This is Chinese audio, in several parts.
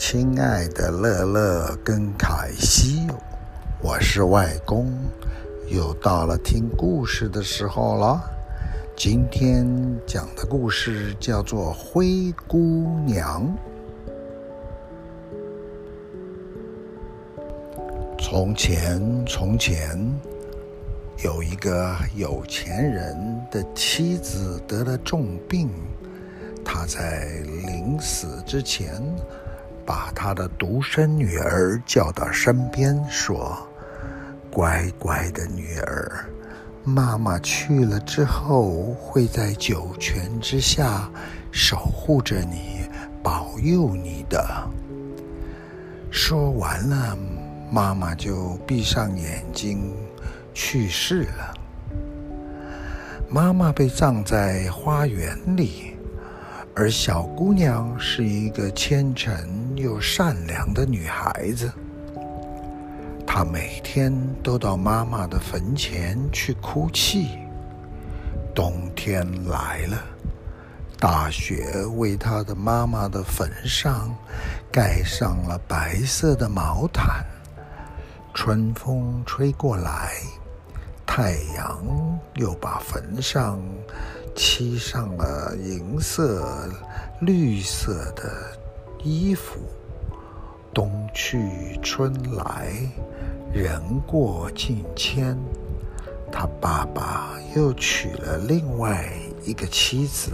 亲爱的乐乐跟凯西，我是外公，又到了听故事的时候了。今天讲的故事叫做《灰姑娘》。从前，从前，有一个有钱人的妻子得了重病，他在临死之前，把他的独生女儿叫到身边，说：“乖乖的女儿，妈妈去了之后，会在九泉之下守护着你，保佑你的。”说完了，妈妈就闭上眼睛去世了。妈妈被葬在花园里。而小姑娘是一个虔诚又善良的女孩子，她每天都到妈妈的坟前去哭泣。冬天来了，大雪为她的妈妈的坟上盖上了白色的毛毯。春风吹过来，太阳又把坟上。漆上了银色、绿色的衣服。冬去春来，人过境迁，他爸爸又娶了另外一个妻子。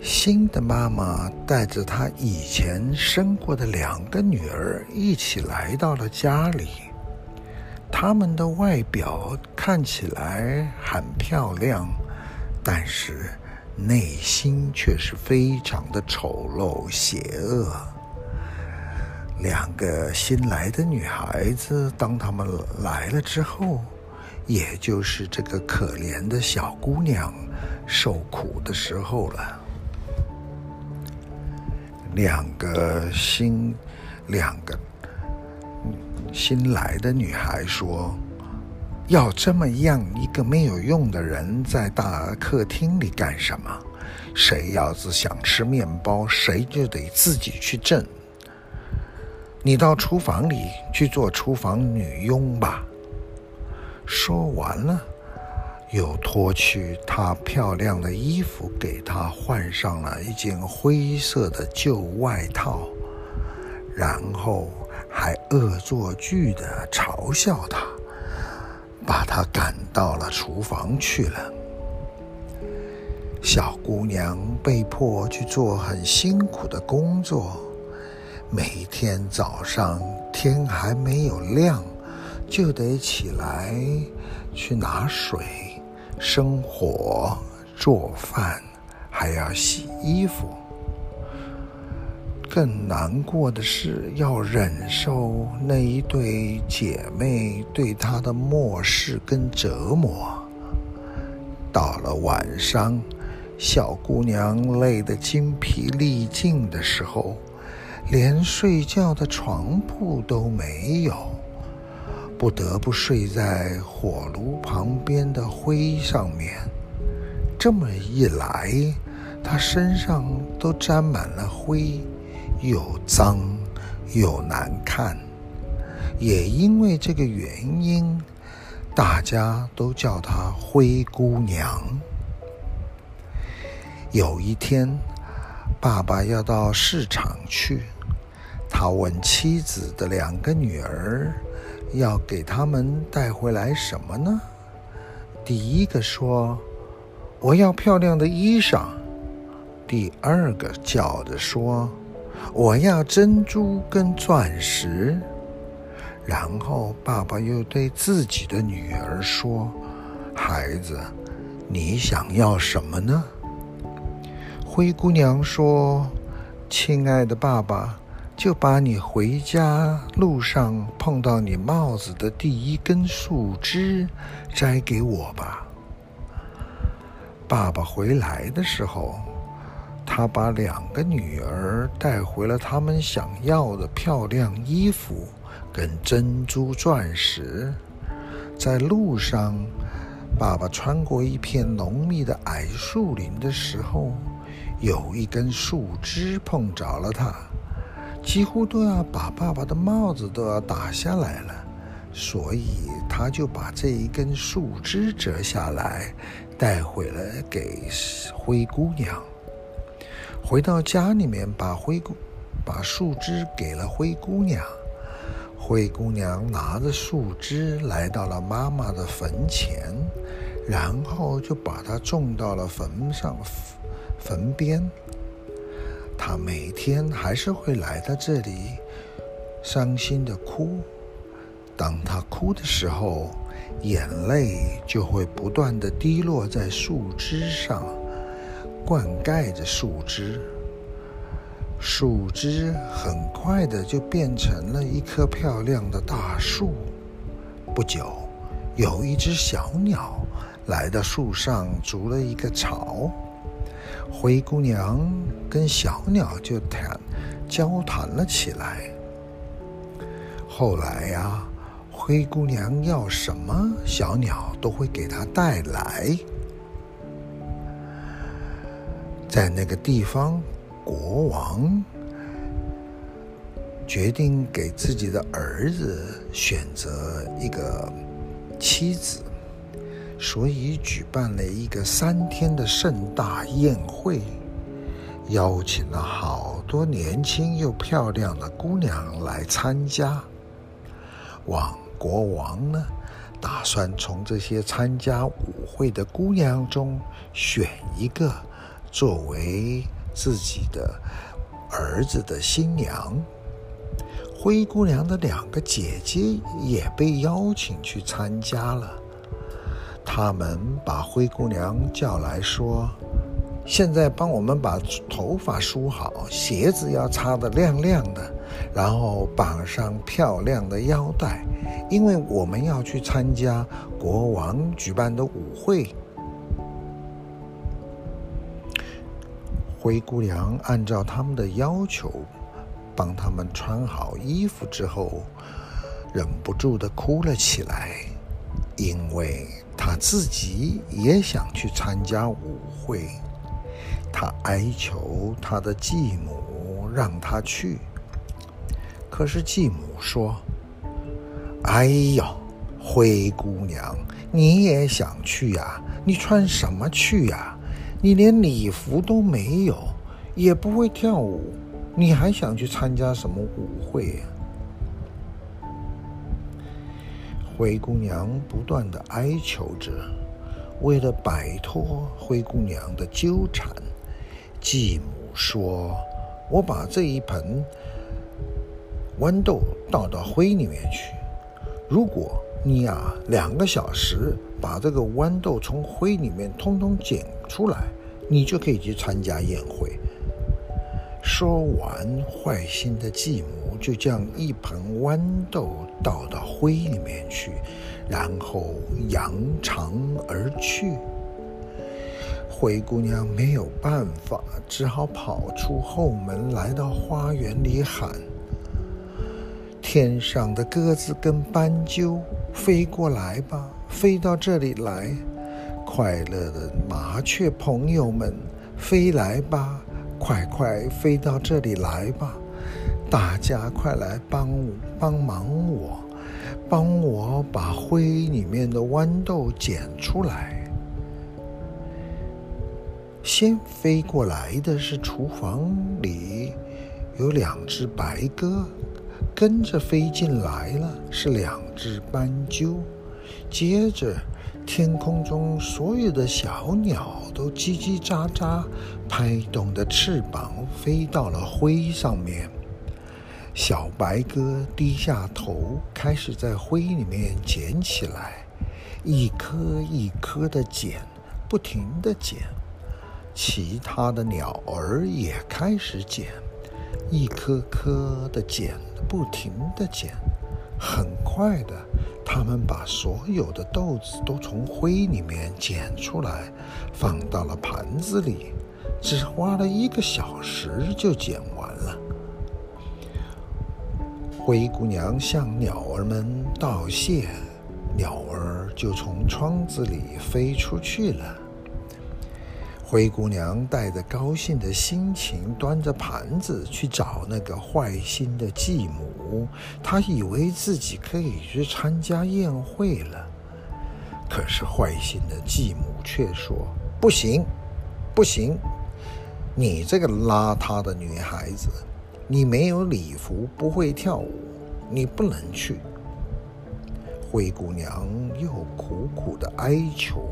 新的妈妈带着她以前生过的两个女儿一起来到了家里。他们的外表看起来很漂亮，但是内心却是非常的丑陋邪恶。两个新来的女孩子，当她们来了之后，也就是这个可怜的小姑娘受苦的时候了。两个新，两个。新来的女孩说：“要这么样一个没有用的人在大客厅里干什么？谁要是想吃面包，谁就得自己去挣。你到厨房里去做厨房女佣吧。”说完了，又脱去她漂亮的衣服，给她换上了一件灰色的旧外套，然后。还恶作剧地嘲笑她，把他赶到了厨房去了。小姑娘被迫去做很辛苦的工作，每天早上天还没有亮，就得起来去拿水、生火、做饭，还要洗衣服。更难过的是，要忍受那一对姐妹对她的漠视跟折磨。到了晚上，小姑娘累得精疲力尽的时候，连睡觉的床铺都没有，不得不睡在火炉旁边的灰上面。这么一来，她身上都沾满了灰。又脏又难看，也因为这个原因，大家都叫她灰姑娘。有一天，爸爸要到市场去，他问妻子的两个女儿，要给他们带回来什么呢？第一个说：“我要漂亮的衣裳。”第二个叫着说。我要珍珠跟钻石，然后爸爸又对自己的女儿说：“孩子，你想要什么呢？”灰姑娘说：“亲爱的爸爸，就把你回家路上碰到你帽子的第一根树枝摘给我吧。”爸爸回来的时候。他把两个女儿带回了他们想要的漂亮衣服跟珍珠钻石。在路上，爸爸穿过一片浓密的矮树林的时候，有一根树枝碰着了他，几乎都要把爸爸的帽子都要打下来了，所以他就把这一根树枝折下来，带回了给灰姑娘。回到家里面，把灰姑把树枝给了灰姑娘。灰姑娘拿着树枝来到了妈妈的坟前，然后就把它种到了坟上。坟边，她每天还是会来到这里，伤心的哭。当她哭的时候，眼泪就会不断的滴落在树枝上，灌溉着树枝。树枝很快的就变成了一棵漂亮的大树。不久，有一只小鸟来到树上筑了一个巢。灰姑娘跟小鸟就谈交谈了起来。后来呀、灰姑娘要什么，小鸟都会给她带来。在那个地方，国王决定给自己的儿子选择一个妻子。所以举办了一个三天的盛大宴会，邀请了好多年轻又漂亮的姑娘来参加。王国王呢，打算从这些参加舞会的姑娘中选一个作为自己的儿子的新娘。灰姑娘的两个姐姐也被邀请去参加了。他们把灰姑娘叫来说：“现在帮我们把头发梳好，鞋子要擦得亮亮的，然后绑上漂亮的腰带，因为我们要去参加国王举办的舞会。”灰姑娘按照他们的要求，帮他们穿好衣服之后，忍不住的哭了起来，因为。她自己也想去参加舞会，她哀求她的继母让她去。可是继母说：“哎呦，灰姑娘，你也想去呀？你穿什么去呀？你连礼服都没有，也不会跳舞，你还想去参加什么舞会呀？”灰姑娘不断的哀求着，为了摆脱灰姑娘的纠缠，继母说：“我把这一盆豌豆倒到灰里面去，如果你啊两个小时把这个豌豆从灰里面通通捡出来，你就可以去参加宴会。”说完，坏心的继母就将一盆豌豆倒到灰里面去，然后扬长而去。灰姑娘没有办法，只好跑出后门，来到花园里喊：“天上的鸽子跟斑鸠，飞过来吧，飞到这里来！快乐的麻雀朋友们，飞来吧！”快快飞到这里来吧！大家快来帮帮忙我，帮我把灰里面的豌豆捡出来。先飞过来的是厨房里有两只白鸽，跟着飞进来了是两只斑鸠，接着。天空中所有的小鸟都叽叽喳喳，拍动着翅膀飞到了灰上面。小白鸽低下头，开始在灰里面捡起来，一颗一颗的捡，不停地捡。其他的鸟儿也开始捡，一颗颗的捡，不停地捡。很快的。他们把所有的豆子都从灰里面捡出来，放到了盘子里，只花了一个小时就捡完了。灰姑娘向鸟儿们道谢，鸟儿就从窗子里飞出去了。灰姑娘带着高兴的心情，端着盘子去找那个坏心的继母。她以为自己可以去参加宴会了，可是坏心的继母却说：“不行，不行！你这个邋遢的女孩子，你没有礼服，不会跳舞，你不能去。”灰姑娘又苦苦的哀求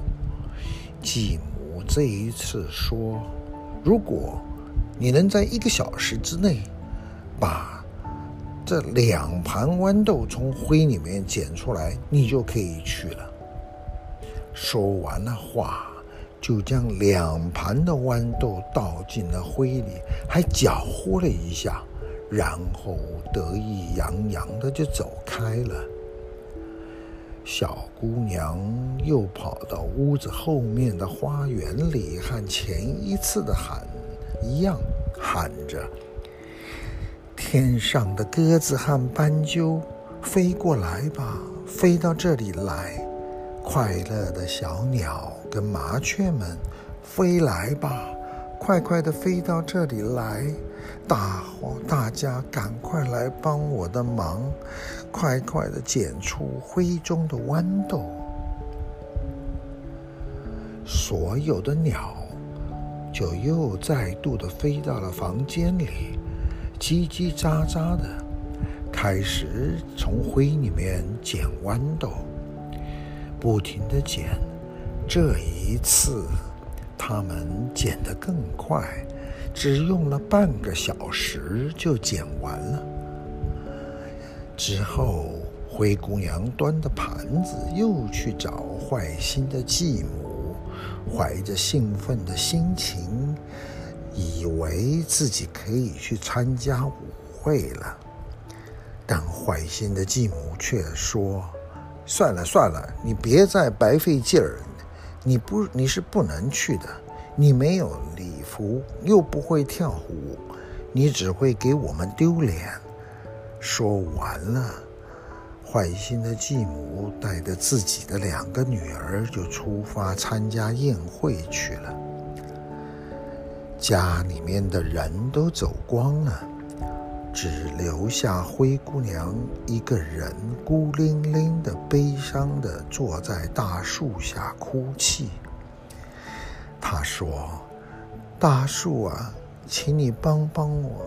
继母。这一次说，如果你能在一个小时之内把这两盘豌豆从灰里面捡出来，你就可以去了。说完了话，就将两盘的豌豆倒进了灰里，还搅和了一下，然后得意洋洋的就走开了。小姑娘又跑到屋子后面的花园里，和前一次的喊一样，喊着：“天上的鸽子和斑鸠，飞过来吧，飞到这里来；快乐的小鸟跟麻雀们，飞来吧，快快的飞到这里来。”大伙，大家赶快来帮我的忙，快快的捡出灰中的豌豆。所有的鸟就又再度的飞到了房间里，叽叽喳喳的开始从灰里面捡豌豆，不停的捡。这一次，他们捡得更快。只用了半个小时就捡完了。之后，灰姑娘端着盘子又去找坏心的继母，怀着兴奋的心情，以为自己可以去参加舞会了。但坏心的继母却说：“算了算了，你别再白费劲儿，你不，你是不能去的。”你没有礼服，又不会跳舞，你只会给我们丢脸。说完了，坏心的继母带着自己的两个女儿就出发参加宴会去了。家里面的人都走光了，只留下灰姑娘一个人孤零零的、悲伤的坐在大树下哭泣。他说：“大树啊，请你帮帮我，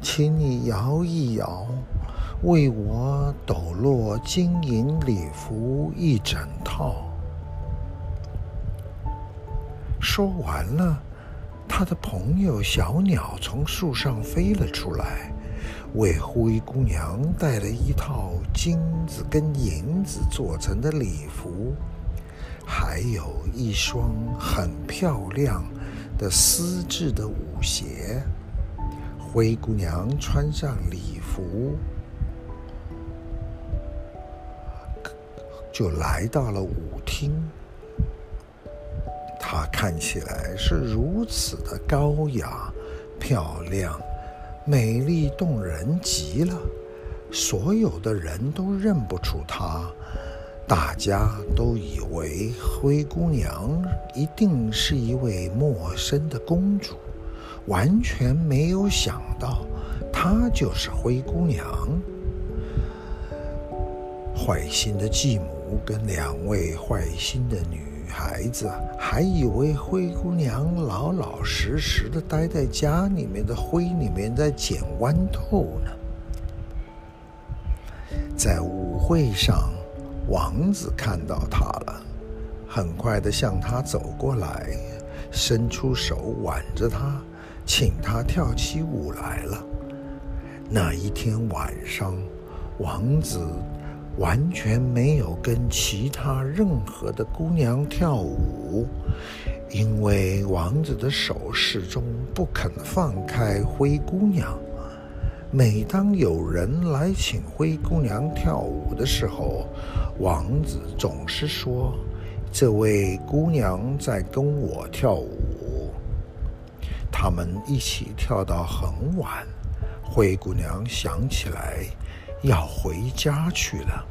请你摇一摇，为我抖落金银礼服一整套。”说完了，他的朋友小鸟从树上飞了出来，为灰姑娘带了一套金子跟银子做成的礼服。还有一双很漂亮的丝质的舞鞋。灰姑娘穿上礼服，就来到了舞厅。她看起来是如此的高雅、漂亮、美丽动人极了，所有的人都认不出她。大家都以为灰姑娘一定是一位陌生的公主，完全没有想到她就是灰姑娘。坏心的继母跟两位坏心的女孩子还以为灰姑娘老老实实的待在家里面的灰里面在捡豌豆呢。在舞会上。王子看到她了，很快的向她走过来，伸出手挽着她，请她跳起舞来了。那一天晚上，王子完全没有跟其他任何的姑娘跳舞，因为王子的手始终不肯放开灰姑娘。每当有人来请灰姑娘跳舞的时候，王子总是说：“这位姑娘在跟我跳舞。”他们一起跳到很晚，灰姑娘想起来要回家去了。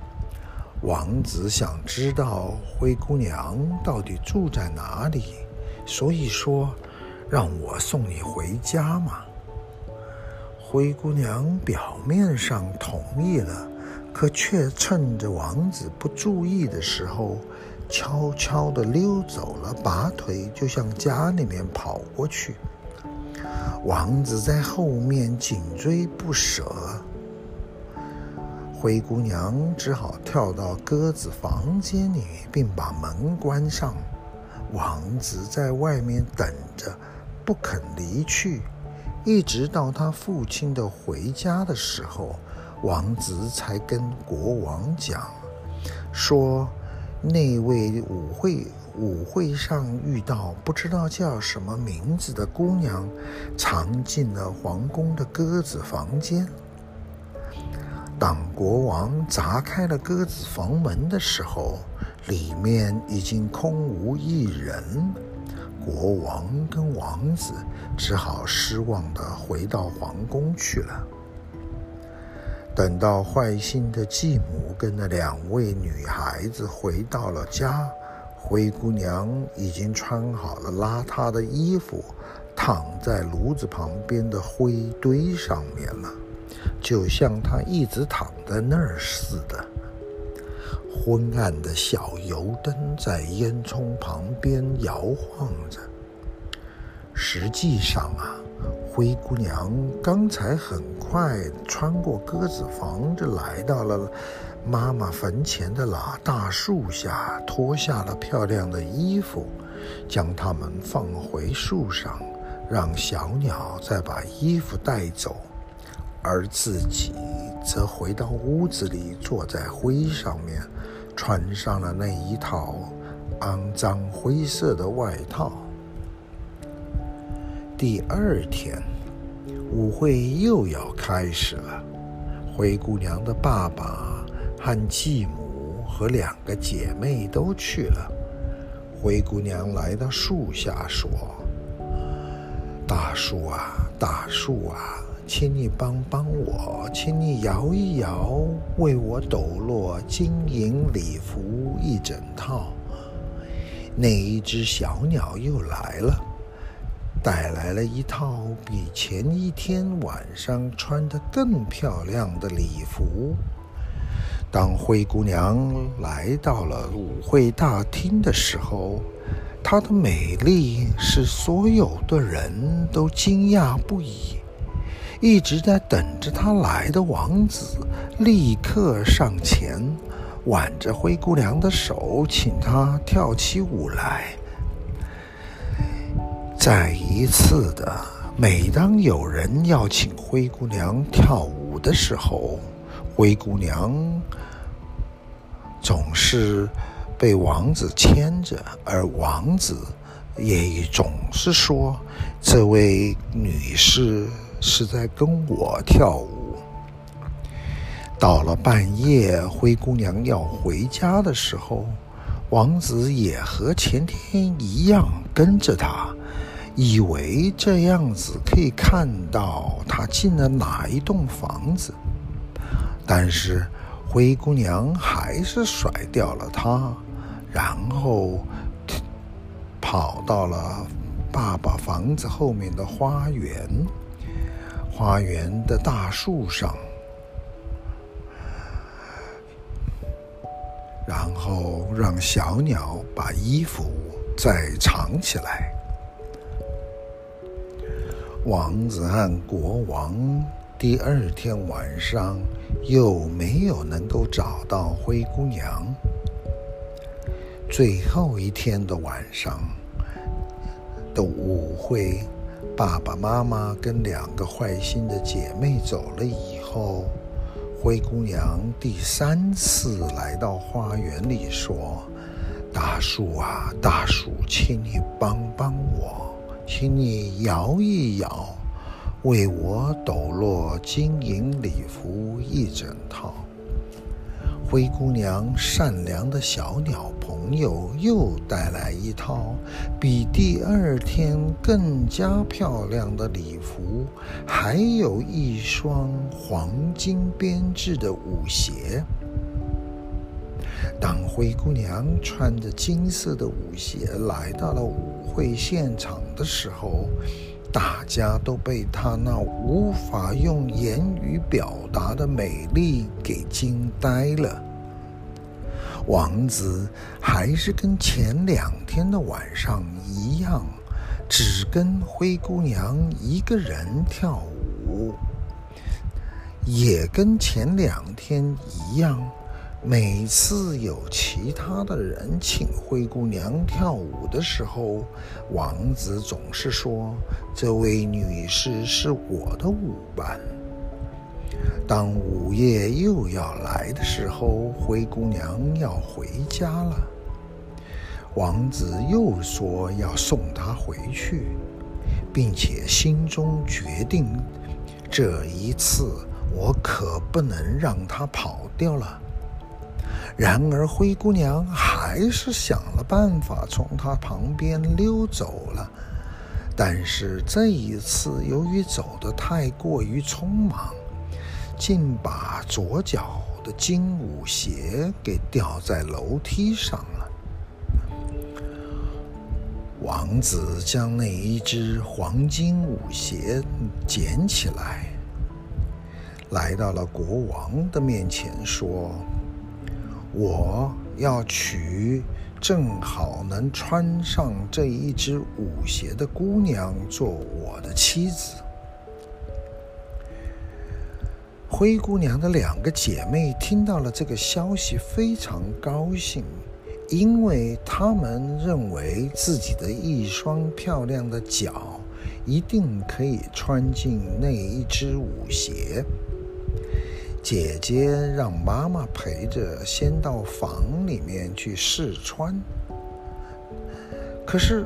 王子想知道灰姑娘到底住在哪里，所以说，让我送你回家嘛。灰姑娘表面上同意了，可却趁着王子不注意的时候，悄悄地溜走了，拔腿就向家里面跑过去。王子在后面紧追不舍，灰姑娘只好跳到鸽子房间里，并把门关上。王子在外面等着，不肯离去。一直到他父亲的回家的时候，王子才跟国王讲，说那位舞会舞会上遇到不知道叫什么名字的姑娘，藏进了皇宫的鸽子房间。当国王砸开了鸽子房门的时候，里面已经空无一人。国王跟王子只好失望地回到皇宫去了。等到坏心的继母跟那两位女孩子回到了家，灰姑娘已经穿好了邋遢的衣服，躺在炉子旁边的灰堆上面了，就像她一直躺在那儿似的。昏暗的小油灯在烟囱旁边摇晃着。实际上啊，灰姑娘刚才很快穿过鸽子房，就来到了妈妈坟前的老大树下，脱下了漂亮的衣服，将它们放回树上，让小鸟再把衣服带走，而自己则回到屋子里，坐在灰上面。穿上了那一套肮脏灰色的外套。第二天，舞会又要开始了。灰姑娘的爸爸和继母和两个姐妹都去了。灰姑娘来到树下说：“大树啊，大树啊！”请你帮帮我，请你摇一摇，为我抖落金银礼服一整套。那一只小鸟又来了，带来了一套比前一天晚上穿得更漂亮的礼服。当灰姑娘来到了舞会大厅的时候，她的美丽使所有的人都惊讶不已。一直在等着他来的王子立刻上前，挽着灰姑娘的手，请她跳起舞来。再一次的，每当有人要请灰姑娘跳舞的时候，灰姑娘总是被王子牵着，而王子也总是说：“这位女士。”是在跟我跳舞。到了半夜，灰姑娘要回家的时候，王子也和前天一样跟着她，以为这样子可以看到她进了哪一栋房子。但是灰姑娘还是甩掉了他，然后跑到了爸爸房子后面的花园。花园的大树上，然后让小鸟把衣服再藏起来。王子和国王第二天晚上又没有能够找到灰姑娘。最后一天的晚上的舞会。爸爸妈妈跟两个坏心的姐妹走了以后，灰姑娘第三次来到花园里，说：“大树啊，大树，请你帮帮我，请你摇一摇，为我抖落金银礼服一整套。”灰姑娘善良的小鸟朋友又带来一套比第二天更加漂亮的礼服，还有一双黄金编织的舞鞋。当灰姑娘穿着金色的舞鞋来到了舞会现场的时候，大家都被她那无法用言语表达的美丽给惊呆了。王子还是跟前两天的晚上一样，只跟灰姑娘一个人跳舞，也跟前两天一样。每次有其他的人请灰姑娘跳舞的时候，王子总是说：“这位女士是我的舞伴。”当午夜又要来的时候，灰姑娘要回家了，王子又说要送她回去，并且心中决定，这一次我可不能让她跑掉了。然而，灰姑娘还是想了办法从他旁边溜走了。但是这一次，由于走得太过于匆忙，竟把左脚的金舞鞋给掉在楼梯上了。王子将那一只黄金舞鞋捡起来，来到了国王的面前，说。我要娶正好能穿上这一只舞鞋的姑娘做我的妻子。灰姑娘的两个姐妹听到了这个消息，非常高兴，因为她们认为自己的一双漂亮的脚一定可以穿进那一只舞鞋。姐姐让妈妈陪着，先到房里面去试穿。可是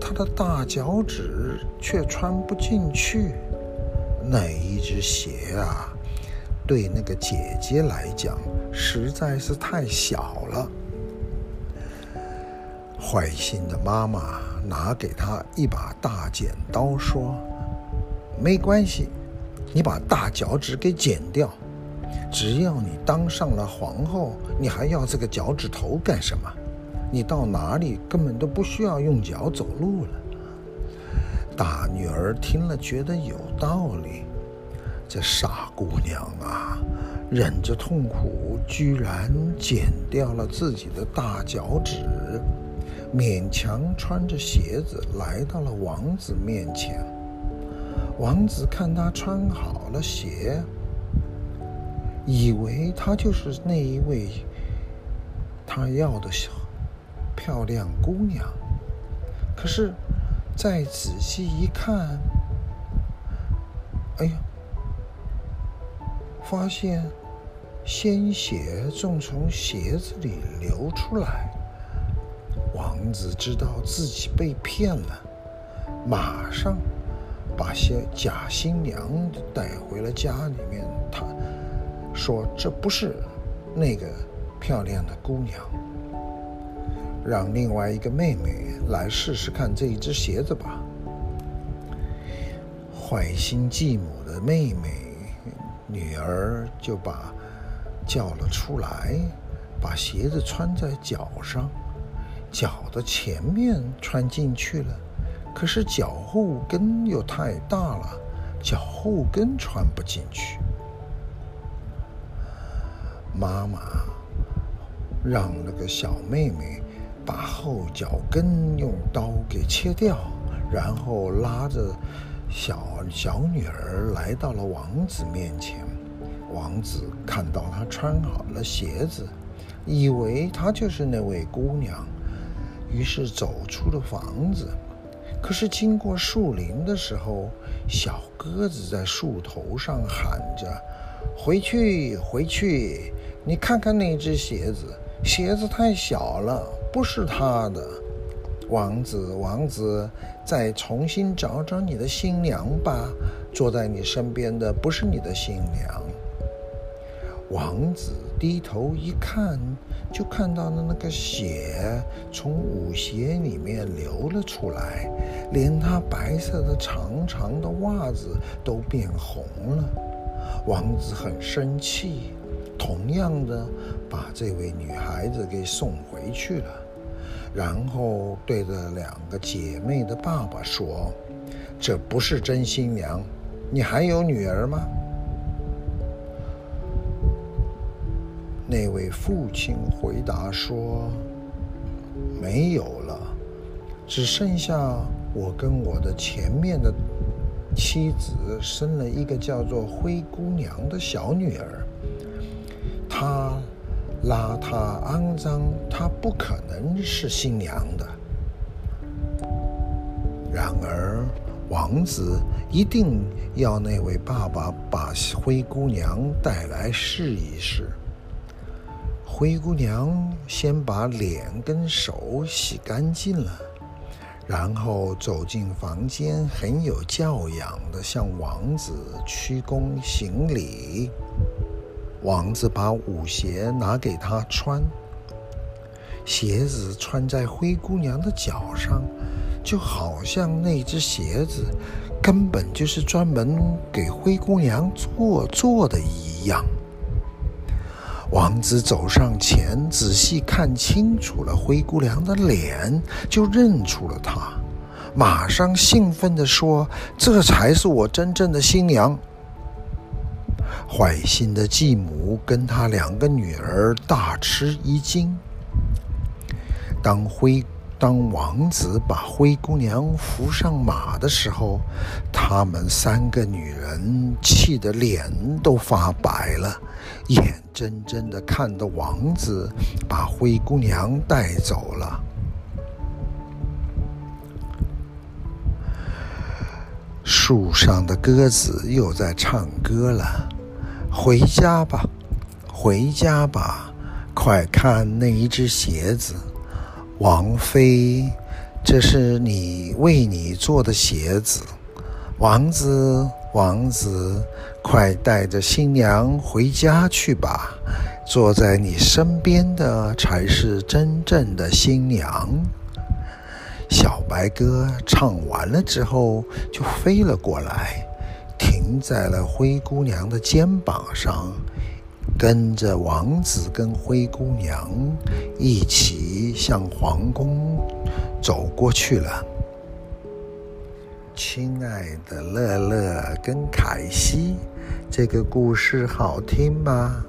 她的大脚趾却穿不进去，那一只鞋啊，对那个姐姐来讲实在是太小了。坏心的妈妈拿给她一把大剪刀，说：“没关系，你把大脚趾给剪掉。”只要你当上了皇后，你还要这个脚趾头干什么？你到哪里根本都不需要用脚走路了。大女儿听了觉得有道理，这傻姑娘啊，忍着痛苦，居然剪掉了自己的大脚趾，勉强穿着鞋子来到了王子面前。王子看她穿好了鞋。以为她就是那一位他要的小漂亮姑娘，可是再仔细一看，哎呀，发现鲜血正从鞋子里流出来。王子知道自己被骗了，马上把些假新娘带回了家里面。说这不是那个漂亮的姑娘，让另外一个妹妹来试试看这一只鞋子吧。坏心继母的妹妹女儿就把叫了出来，把鞋子穿在脚上，脚的前面穿进去了，可是脚后跟又太大了，脚后跟穿不进去。妈妈让那个小妹妹把后脚跟用刀给切掉，然后拉着小小女儿来到了王子面前。王子看到她穿好了鞋子，以为她就是那位姑娘，于是走出了房子。可是经过树林的时候，小鸽子在树头上喊着：“回去，回去。”你看看那只鞋子，鞋子太小了，不是他的。王子，王子，再重新找找你的新娘吧。坐在你身边的不是你的新娘。王子低头一看，就看到了那个血从舞鞋里面流了出来，连他白色的长长的袜子都变红了。王子很生气。同样的把这位女孩子给送回去了，然后对着两个姐妹的爸爸说：“这不是真新娘，你还有女儿吗？”那位父亲回答说：“没有了，只剩下我跟我的前面的妻子生了一个叫做灰姑娘的小女儿。她邋遢肮脏，她不可能是新娘的。然而，王子一定要那位爸爸把灰姑娘带来试一试。”灰姑娘先把脸跟手洗干净了，然后走进房间，很有教养地向王子鞠躬行礼。王子把舞鞋拿给她穿，鞋子穿在灰姑娘的脚上，就好像那只鞋子根本就是专门给灰姑娘做做的一样。王子走上前，仔细看清楚了灰姑娘的脸，就认出了她，马上兴奋地说：“这才是我真正的新娘。”坏心的继母跟她两个女儿大吃一惊。当灰当王子把灰姑娘扶上马的时候，他们三个女人气得脸都发白了，眼睁睁地看着王子把灰姑娘带走了。树上的鸽子又在唱歌了。回家吧，回家吧，快看那一只鞋子，王妃，这是你为你做的鞋子。王子，王子，快带着新娘回家去吧。坐在你身边的才是真正的新娘。小白鸽唱完了之后，就飞了过来，停在了灰姑娘的肩膀上，跟着王子跟灰姑娘一起向皇宫走过去了。亲爱的乐乐跟凯西，这个故事好听吗？